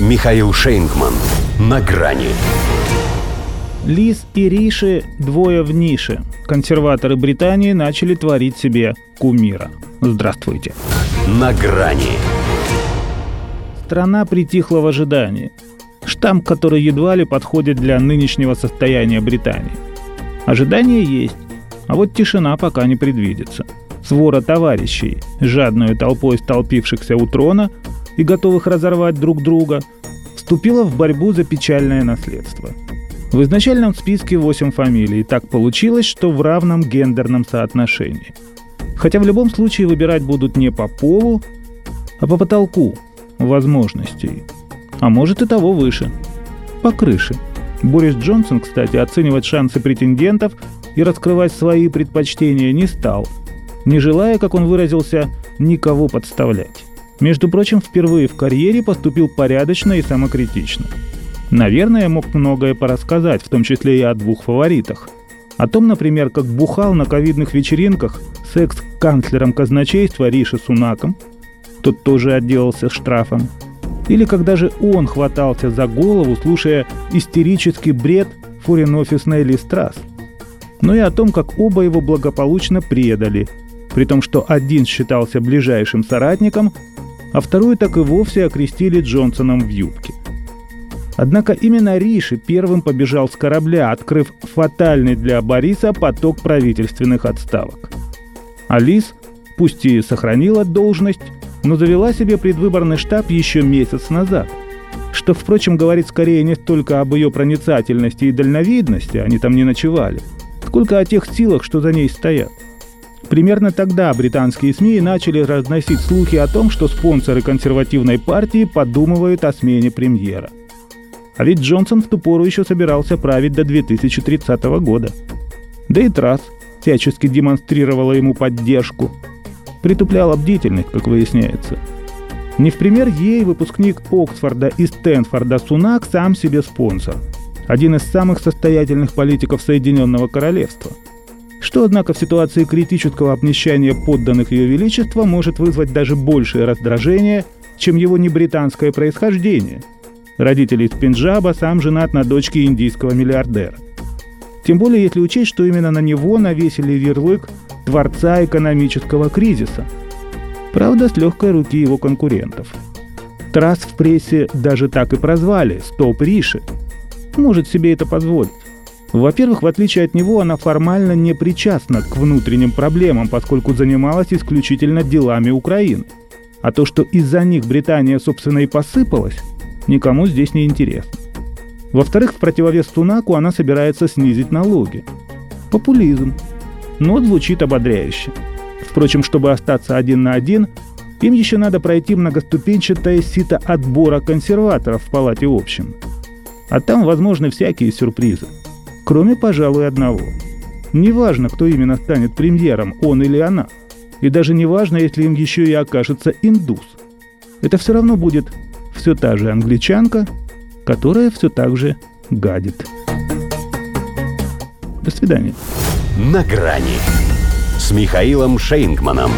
Михаил Шейнгман. На грани. Лиз и Риши двое в нише. Консерваторы Британии начали творить себе кумира. Здравствуйте. На грани. Страна притихла в ожидании. Штамп, который едва ли подходит для нынешнего состояния Британии. Ожидание есть, а вот тишина пока не предвидится. Свора товарищей, жадную толпой столпившихся у трона и готовых разорвать друг друга, вступила в борьбу за печальное наследство. В изначальном списке 8 фамилий, и так получилось, что в равном гендерном соотношении. Хотя в любом случае выбирать будут не по полу, а по потолку возможностей. А может и того выше. По крыше. Борис Джонсон, кстати, оценивать шансы претендентов и раскрывать свои предпочтения не стал, не желая, как он выразился, никого подставлять. Между прочим, впервые в карьере поступил порядочно и самокритично. Наверное, мог многое порассказать, в том числе и о двух фаворитах. О том, например, как бухал на ковидных вечеринках с экс-канцлером казначейства Риша Сунаком, тот тоже отделался штрафом, или когда же он хватался за голову, слушая истерический бред фурин-офисной Листрас. Но и о том, как оба его благополучно предали, при том, что один считался ближайшим соратником, а вторую так и вовсе окрестили Джонсоном в юбке. Однако именно Риши первым побежал с корабля, открыв фатальный для Бориса поток правительственных отставок. Алис, пусть и сохранила должность, но завела себе предвыборный штаб еще месяц назад. Что, впрочем, говорит скорее не столько об ее проницательности и дальновидности, они там не ночевали, сколько о тех силах, что за ней стоят. Примерно тогда британские СМИ начали разносить слухи о том, что спонсоры консервативной партии подумывают о смене премьера. А ведь Джонсон в ту пору еще собирался править до 2030 года. Да и Трасс всячески демонстрировала ему поддержку. Притупляла бдительность, как выясняется. Не в пример ей выпускник Оксфорда и Стэнфорда Сунак сам себе спонсор. Один из самых состоятельных политиков Соединенного Королевства – что, однако, в ситуации критического обнищания подданных Ее Величества может вызвать даже большее раздражение, чем его небританское происхождение. Родители из Пенджаба, сам женат на дочке индийского миллиардера. Тем более, если учесть, что именно на него навесили ярлык творца экономического кризиса. Правда, с легкой руки его конкурентов. Трасс в прессе даже так и прозвали «Стоп Риши». Может себе это позволить. Во-первых, в отличие от него, она формально не причастна к внутренним проблемам, поскольку занималась исключительно делами Украины. А то, что из-за них Британия, собственно, и посыпалась, никому здесь не интересно. Во-вторых, в противовес Сунаку она собирается снизить налоги. Популизм. Но звучит ободряюще. Впрочем, чтобы остаться один на один, им еще надо пройти многоступенчатое сито отбора консерваторов в Палате общин. А там возможны всякие сюрпризы – Кроме, пожалуй, одного. Неважно, кто именно станет премьером, он или она. И даже не важно, если им еще и окажется индус. Это все равно будет все та же англичанка, которая все так же гадит. До свидания. На грани с Михаилом Шейнгманом.